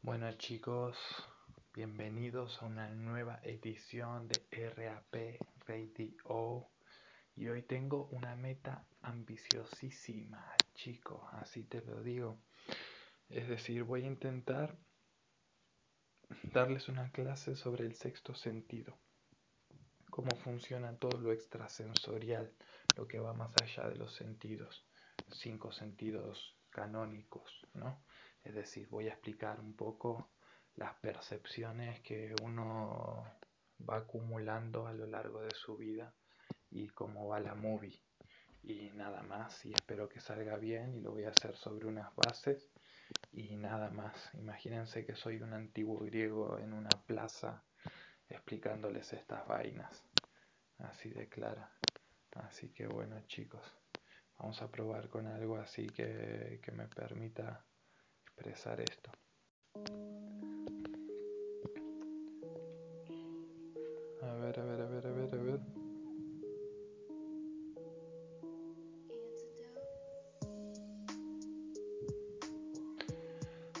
Bueno chicos, bienvenidos a una nueva edición de RAP Radio y hoy tengo una meta ambiciosísima chicos, así te lo digo. Es decir, voy a intentar darles una clase sobre el sexto sentido, cómo funciona todo lo extrasensorial, lo que va más allá de los sentidos, cinco sentidos canónicos, ¿no? Es decir, voy a explicar un poco las percepciones que uno va acumulando a lo largo de su vida y cómo va la movie. Y nada más, y espero que salga bien y lo voy a hacer sobre unas bases y nada más. Imagínense que soy un antiguo griego en una plaza explicándoles estas vainas. Así de clara. Así que bueno chicos, vamos a probar con algo así que, que me permita expresar esto. A ver, a ver, a ver, a ver, a ver.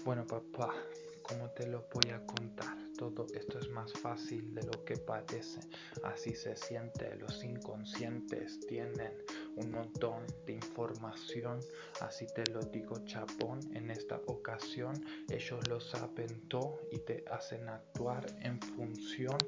Bueno, papá, ¿cómo te lo voy a contar? Todo esto es más fácil de lo que parece. Así se siente. Los inconscientes tienen un montón de información, así te lo digo chapón, en esta ocasión ellos lo saben y te hacen actuar en función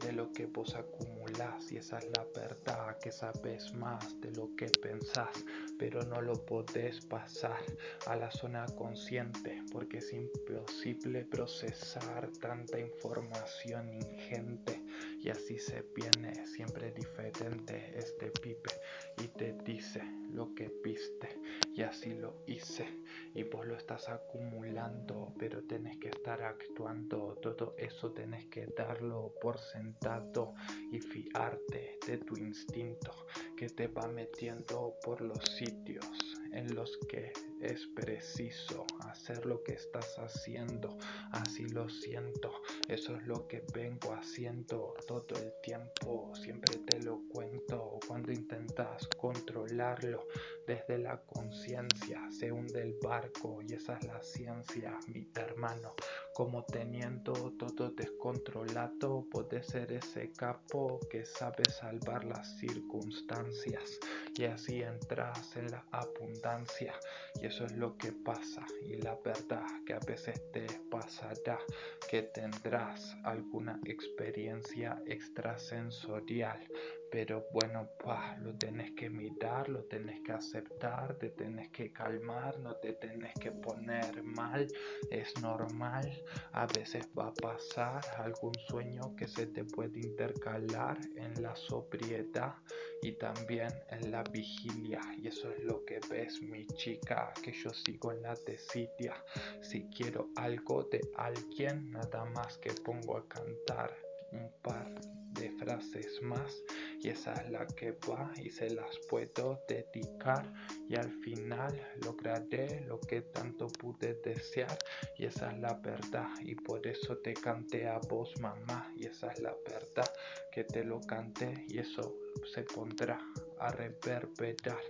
de lo que vos acumulás. Y esa es la verdad que sabes más de lo que pensás pero no lo podés pasar a la zona consciente porque es imposible procesar tanta información ingente. Y así se viene siempre diferente este pipe y te dice lo que viste y así lo hice y vos lo estás acumulando pero tenés que estar actuando todo eso tenés que darlo por sentado y fiarte de tu instinto que te va metiendo por los sitios en los que es preciso hacer lo que estás haciendo. Así lo siento, eso es lo que vengo haciendo todo el tiempo. Siempre te lo cuento cuando intentas controlarlo desde la conciencia. Se hunde el barco y esa es la ciencia, mi hermano. Como teniendo todo descontrolado, puede ser ese capo que sabe salvar las circunstancias. Y así entras en la abundancia. Y eso es lo que pasa. Y la verdad que a veces te pasará que tendrás alguna experiencia extrasensorial pero bueno, pa, lo tenés que mirar, lo tenés que aceptar, te tenés que calmar, no te tenés que poner mal, es normal. A veces va a pasar algún sueño que se te puede intercalar en la sobriedad y también en la vigilia. Y eso es lo que ves, mi chica, que yo sigo en la tesidia. Si quiero algo de alguien, nada más que pongo a cantar un par de frases más y esa es la que va y se las puedo dedicar. Y al final lograré lo que tanto pude desear. Y esa es la verdad y por eso te canté a vos mamá. Y esa es la verdad que te lo canté y eso se pondrá a reverberar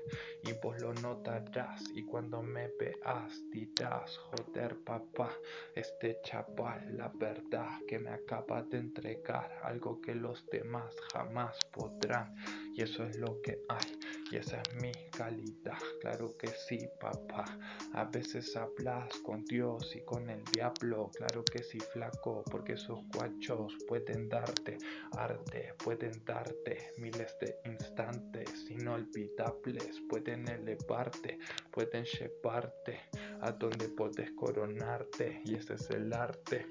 y vos lo notarás. Y cuando me veas dirás joder papá este chaval la verdad que me acaba de entregar algo que los demás jamás podrán y eso es lo que hay y esa es mi calidad claro que sí papá. A veces hablas con Dios y con el diablo claro que sí flaco porque esos guachos pueden darte arte pueden darte miles de instantes inolvidables pueden elevarte pueden llevarte a donde puedes coronarte y ese es el arte.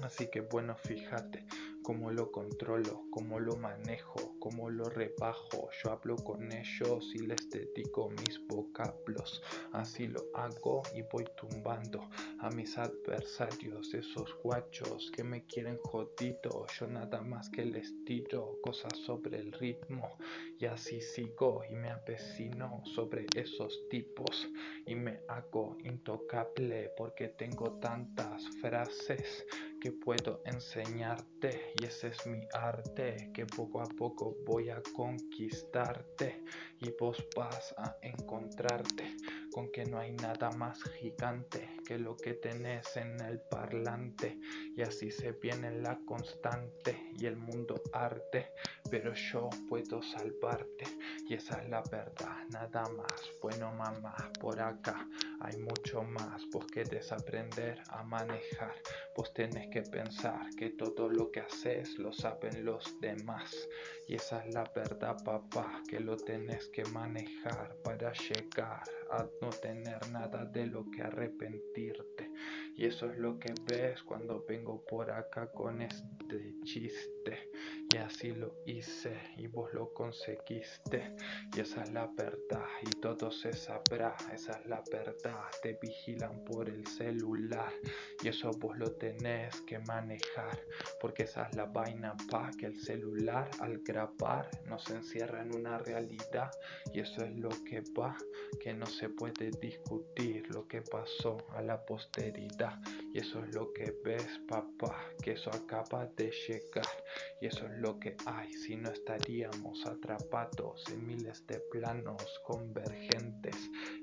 Así que bueno fíjate cómo lo controlo, cómo lo manejo, cómo lo rebajo. Yo hablo con ellos y les dedico mis vocablos. Así lo hago y voy tumbando a mis adversarios, esos guachos que me quieren jodido. Yo nada más que les tiro cosas sobre el ritmo y así sigo y me apesino sobre esos tipos y me hago intocable porque tengo tantas frases que puedo enseñarte y ese es mi arte que poco a poco voy a conquistarte y vos vas a encontrarte con que no hay nada más gigante que lo que tenés en el parlante y así se viene la constante y el mundo arte, pero yo puedo salvarte y esa es la verdad, nada más. Bueno mamá, por acá hay mucho más, vos querés aprender a manejar, vos tenés que pensar que todo lo que haces lo saben los demás y esa es la verdad papá, que lo tenés que manejar para llegar a no tener nada de lo que Y eso es lo que ves cuando vengo por acá con este chiste. Y así lo hice y vos lo conseguiste. Y esa es la verdad y todo se sabrá. Esa es la verdad. Te vigilan por el celular. Y eso vos lo tenés que manejar. Porque esa es la vaina pa que el celular al grabar nos encierra en una realidad. Y eso es lo que va. Que no se puede discutir lo que pasó a la posteridad. Y eso es lo que ves papá. Que eso acaba de llegar. Y eso es lo que hay, si no estaríamos atrapados en miles de planos convergentes.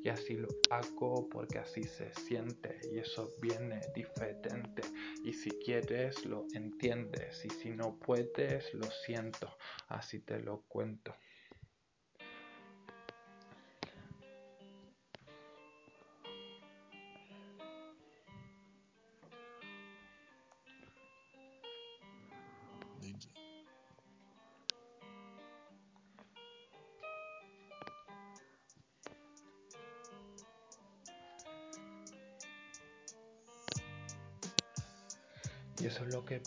Y así lo hago porque así se siente y eso viene diferente. Y si quieres lo entiendes y si no puedes lo siento, así te lo cuento.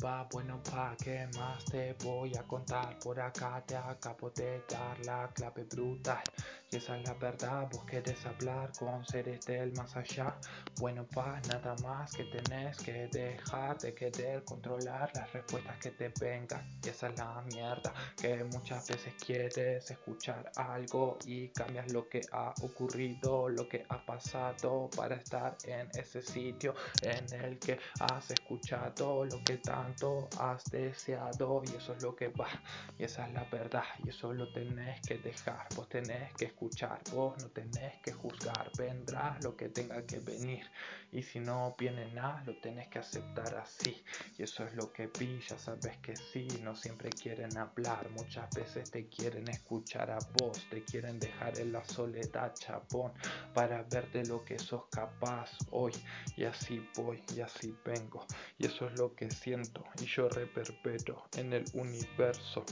Va, bueno, pa' ¿qué más te voy a contar? Por acá te acabo de dar la clave brutal. Y esa es la verdad, vos querés hablar con seres del más allá. Bueno, pa, nada más que tenés que dejar de querer controlar las respuestas que te vengan. Y esa es la mierda, que muchas veces quieres escuchar algo y cambias lo que ha ocurrido, lo que ha pasado para estar en ese sitio en el que has escuchado lo que tanto has deseado. Y eso es lo que va, y esa es la verdad, y eso lo tenés que dejar, vos tenés que escuchar escuchar, vos no tenés que juzgar, vendrá lo que tenga que venir y si no viene nada lo tenés que aceptar así y eso es lo que vi, ya sabes que sí, no siempre quieren hablar, muchas veces te quieren escuchar a vos, te quieren dejar en la soledad chapón para ver de lo que sos capaz hoy y así voy y así vengo y eso es lo que siento y yo reperpero en el universo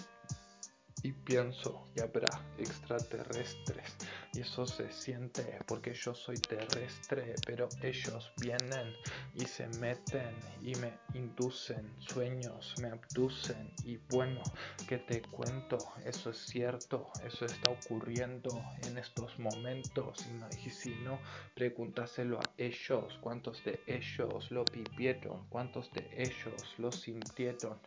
y pienso que habrá extraterrestres. Y eso se siente porque yo soy terrestre pero ellos vienen y se meten y me inducen sueños me abducen. Y bueno que te cuento eso es cierto eso está ocurriendo en estos momentos. Y si no pregúntaselo a ellos. Cuántos de ellos lo vivieron cuántos de ellos lo sintieron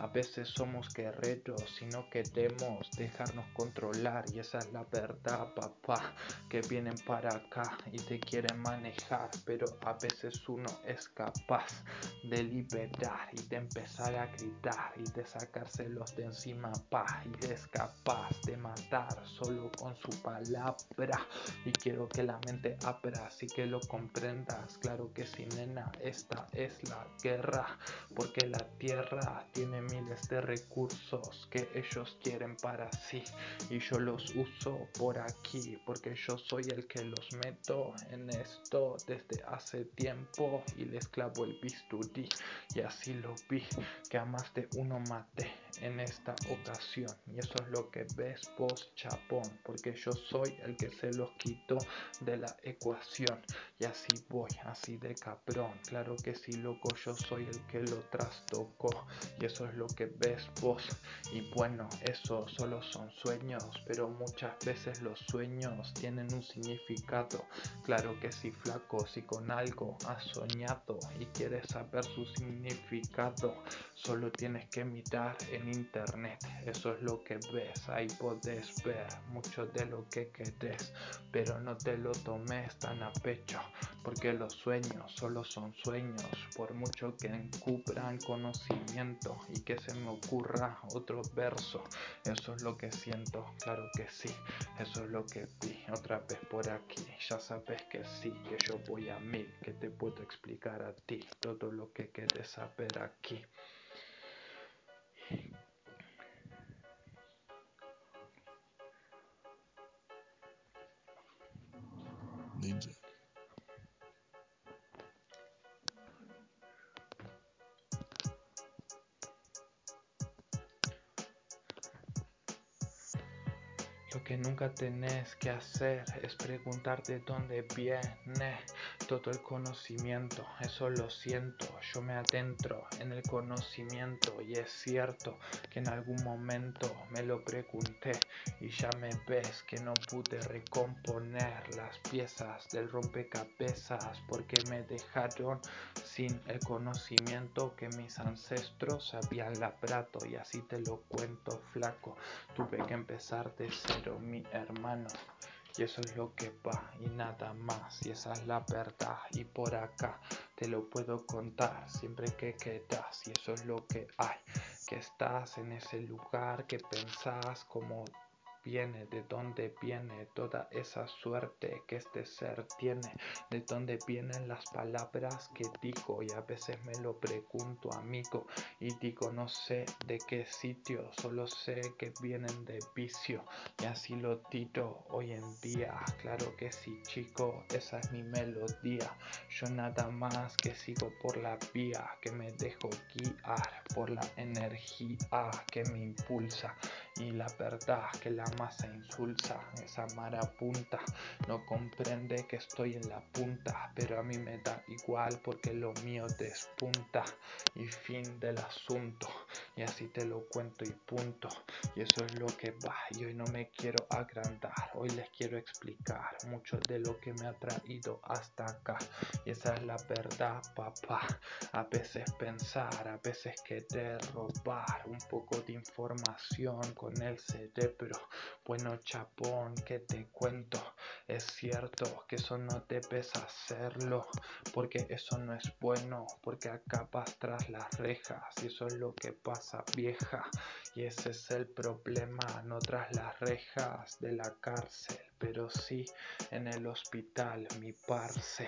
a veces somos guerreros y no queremos dejarnos controlar y esa es la verdad, papá, que vienen para acá y te quieren manejar, pero a veces uno es capaz de liberar y de empezar a gritar y de sacárselos de encima, pa, y es capaz de matar solo con su palabra. Y quiero que la mente abra, así que lo comprendas, claro que sí, nena, esta es la guerra, porque la tierra tiene miles de recursos que ellos quieren para sí. Y yo los uso por aquí porque yo soy el que los meto en esto desde hace tiempo y les clavo el bisturí. Y así lo vi que a más de uno maté en esta ocasión. Y eso es lo que ves vos chapón porque yo soy el que se los quito de la ecuación. Y así voy así de cabrón. Claro que sí loco yo soy el que lo trastocó. Y eso es lo que ves vos. Y bueno eso solo son sueños pero muchas veces los sueños tienen un significado. Claro que sí flaco si con algo has soñado y quieres saber su significado solo tienes que mirar en internet. Eso es lo que ves ahí podés ver mucho de lo que querés pero no te lo tomes tan a pecho porque los sueños solo son sueños. Por mucho que encubran conocimiento y que se me ocurra otro verso. Eso es lo que siento, claro que sí. Eso es lo que vi otra vez por aquí. Ya sabes que sí, que yo voy a mil, que te puedo explicar a ti todo lo que quieres saber aquí. Ninja. Que nunca tenés que hacer es preguntarte dónde viene todo el conocimiento. Eso lo siento, yo me adentro en el conocimiento y es cierto que en algún momento me lo pregunté y ya me ves que no pude recomponer las piezas del rompecabezas porque me dejaron sin el conocimiento que mis ancestros habían labrado y así te lo cuento flaco. Tuve que empezar de cero mi hermano. Y eso es lo que va y nada más. Y esa es la verdad. Y por acá te lo puedo contar siempre que quedas. Y eso es lo que hay. Que estás en ese lugar que pensás como viene, de dónde viene toda esa suerte que este ser tiene, de dónde vienen las palabras que digo y a veces me lo pregunto amigo y digo no sé de qué sitio, solo sé que vienen de vicio y así lo tiro hoy en día, claro que sí chico, esa es mi melodía, yo nada más que sigo por la vía que me dejo guiar por la energía que me impulsa y la verdad que la masa insulsa, esa punta no comprende que estoy en la punta, pero a mí me da igual porque lo mío despunta y fin del asunto, y así te lo cuento y punto, y eso es lo que va, y hoy no me quiero agrandar, hoy les quiero explicar mucho de lo que me ha traído hasta acá, y esa es la verdad, papá, a veces pensar, a veces querer robar un poco de información con el cerebro. Bueno, chapón, que te cuento, es cierto que eso no debes hacerlo, porque eso no es bueno, porque acabas tras las rejas y eso es lo que pasa, vieja. Y ese es el problema, no tras las rejas de la cárcel, pero sí en el hospital, mi parce.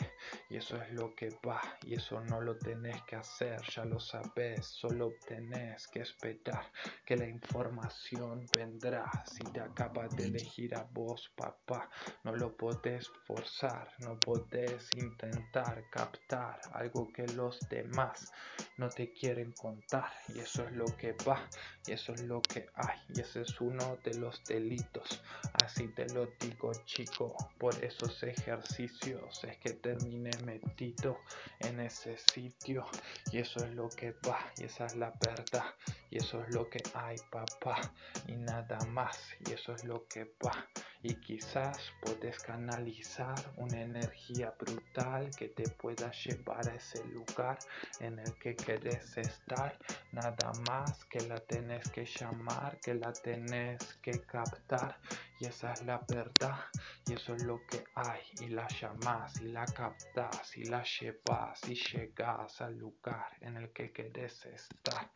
Y eso es lo que va, y eso no lo tenés que hacer, ya lo sabes, solo tenés que esperar que la información vendrá. Si te acabas de elegir a vos, papá, no lo podés forzar, no podés intentar captar algo que los demás no te quieren contar. Y eso es lo que va, y eso es lo que hay, y ese es uno de los delitos. Así te lo digo, chico, por esos ejercicios es que terminé metido en ese sitio. Y eso es lo que va, y esa es la verdad, y eso es lo que hay, papá, y nada más, y eso es lo que va y quizás puedes canalizar una energía brutal que te pueda llevar a ese lugar en el que querés estar. Nada más que la tenés que llamar, que la tenés que captar y esa es la verdad y eso es lo que hay y la llamas y la captas y la llevas y llegas al lugar en el que querés estar.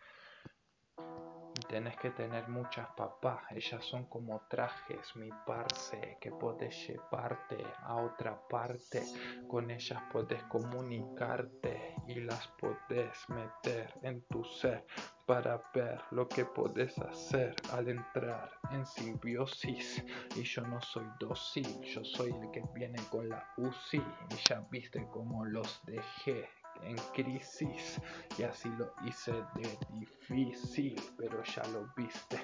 Tenés que tener muchas papás, ellas son como trajes, mi parce, que puedes llevarte a otra parte. Con ellas puedes comunicarte y las puedes meter en tu ser para ver lo que puedes hacer al entrar en simbiosis. Y yo no soy dócil, yo soy el que viene con la UCI. Y ya viste cómo los dejé en crisis y así lo hice de difícil, pero ya lo viste.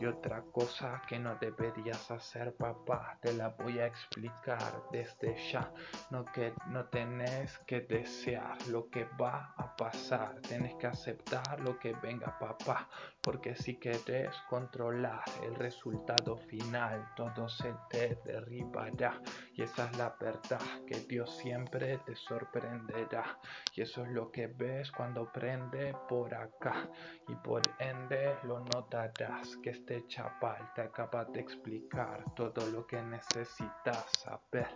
Y otra cosa que no deberías hacer, papá, te la voy a explicar desde ya. No que no tenés que desear lo que va a pasar, tenés que aceptar lo que venga, papá, porque si querés controlar el resultado final, todo se te derribará. Y esa es la verdad, que Dios siempre te sorprenderá. Y eso es lo que ves cuando prende por acá. Y por ende lo notarás que este chapal te acaba de explicar todo lo que necesitas saber.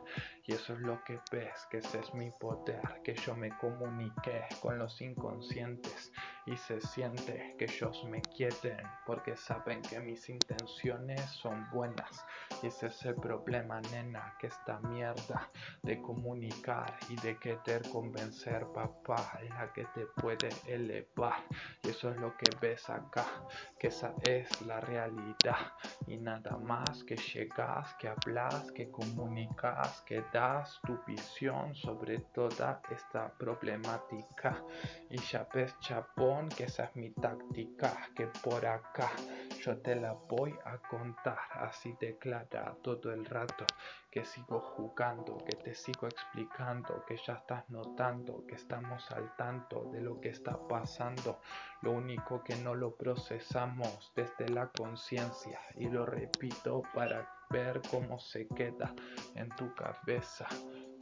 Y eso es lo que ves, que ese es mi poder, que yo me comuniqué con los inconscientes y se siente que ellos me quieren porque saben que mis intenciones son buenas. Y ese es el problema, nena, que esta mierda de comunicar y de querer convencer, papá, es la que te puede elevar. Y eso es lo que ves acá, que esa es la realidad. Y nada más que llegas, que hablas, que comunicas, que das tu visión sobre toda esta problemática. Y ya ves, chapón, que esa es mi táctica, que por acá yo te la voy a contar así declara todo el rato que sigo jugando, que te sigo explicando, que ya estás notando, que estamos al tanto de lo que está pasando. Lo único que no lo procesamos desde la conciencia y lo repito para ver cómo se queda en tu cabeza.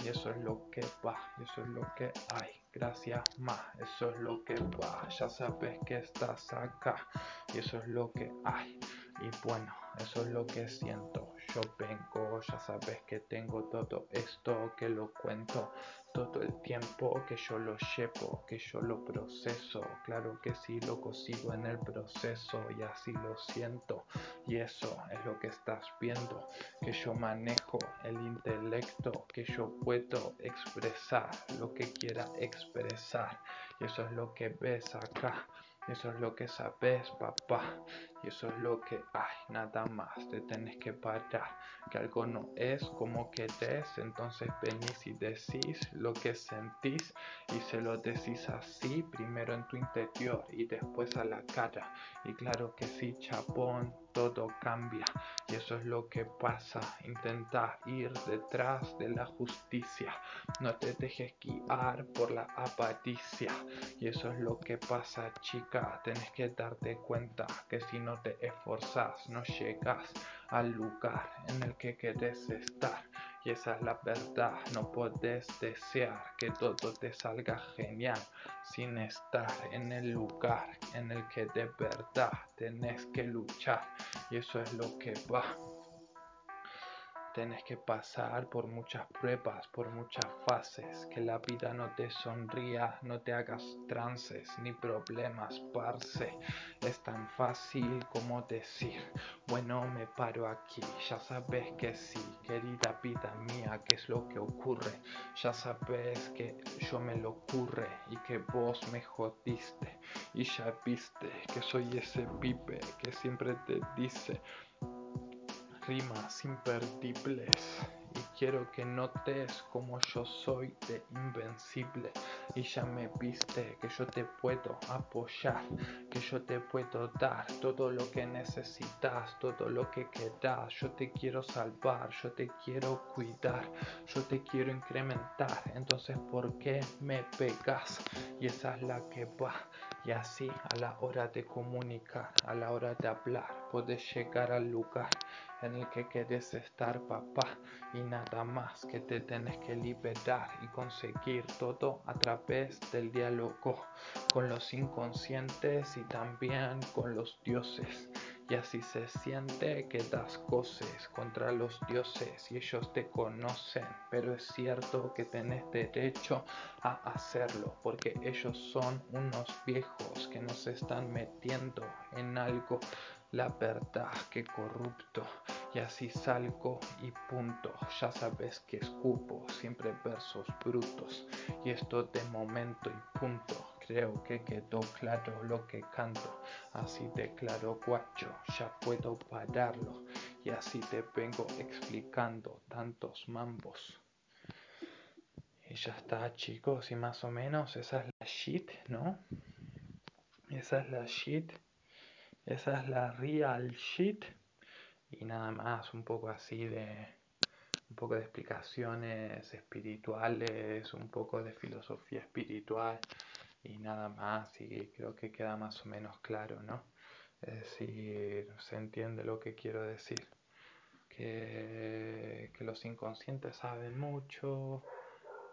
Y eso es lo que va, eso es lo que hay. Gracias, ma, eso es lo que va. Ya sabes que estás acá, y eso es lo que hay. Y bueno, eso es lo que siento. Yo vengo, ya sabes que tengo todo esto, que lo cuento todo el tiempo, que yo lo llevo, que yo lo proceso. Claro que sí, lo consigo en el proceso y así lo siento. Y eso es lo que estás viendo, que yo manejo el intelecto, que yo puedo expresar lo que quiera expresar. Y eso es lo que ves acá. Eso es lo que sabes, papá. Y eso es lo que hay, nada más. Te tenés que parar. Que algo no es como que des, entonces venís y decís lo que sentís y se lo decís así, primero en tu interior y después a la cara. Y claro que sí, chapón, todo cambia. Y eso es lo que pasa. Intenta ir detrás de la justicia. No te dejes guiar por la apaticia. Y eso es lo que pasa, chica. Tienes que darte cuenta que si no te esforzas, no llegas al lugar en el que quieres estar. Y esa es la verdad, no puedes desear que todo te salga genial sin estar en el lugar en el que de verdad tenés que luchar. Y eso es lo que va. Tienes que pasar por muchas pruebas, por muchas fases, que la vida no te sonría, no te hagas trances ni problemas, parce. Es tan fácil como decir, bueno, me paro aquí, ya sabes que sí, querida vida mía, qué es lo que ocurre, ya sabes que yo me lo ocurre y que vos me jodiste, y ya viste que soy ese pipe que siempre te dice, rimas imperdibles y quiero que notes como yo soy de invencible y ya me viste que yo te puedo apoyar, que yo te puedo dar todo lo que necesitas, todo lo que quieras, yo te quiero salvar, yo te quiero cuidar, yo te quiero incrementar, entonces ¿por qué me pegas? Y esa es la que va. Y así a la hora de comunicar, a la hora de hablar, puedes llegar al lugar en el que quieres estar papá. Y nada más que te tenés que liberar y conseguir todo a través del diálogo con los inconscientes y también con los dioses y así se siente que das cosas contra los dioses y ellos te conocen, pero es cierto que tenés derecho a hacerlo porque ellos son unos viejos que nos están metiendo en algo la verdad que corrupto. Y así salgo y punto. Ya sabes que escupo siempre versos brutos. Y esto de momento y punto creo que quedó claro lo que canto. Así de claro guacho ya puedo pararlo. Y así te vengo explicando tantos mambos. Y ya está chicos y más o menos esa es la shit no esa es la shit. Esa es la real shit. Y nada más, un poco así de. Un poco de explicaciones espirituales, un poco de filosofía espiritual y nada más. Y creo que queda más o menos claro, ¿no? Es decir, se entiende lo que quiero decir. Que, que los inconscientes saben mucho,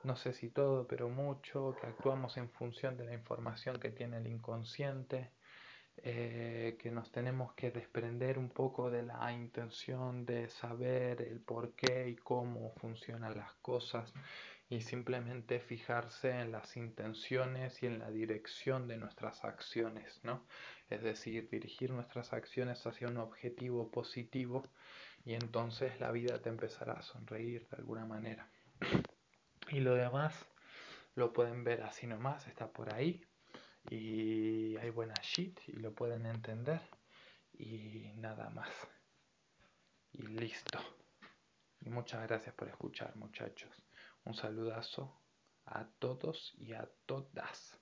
no sé si todo, pero mucho, que actuamos en función de la información que tiene el inconsciente eh, que nos tenemos que desprender un poco de la intención de saber el por qué y cómo funcionan las cosas y simplemente fijarse en las intenciones y en la dirección de nuestras acciones, ¿no? Es decir, dirigir nuestras acciones hacia un objetivo positivo y entonces la vida te empezará a sonreír de alguna manera. Y lo demás lo pueden ver así nomás, está por ahí y hay buena shit y lo pueden entender y nada más. Y listo. Y muchas gracias por escuchar muchachos. Un saludazo a todos y a todas.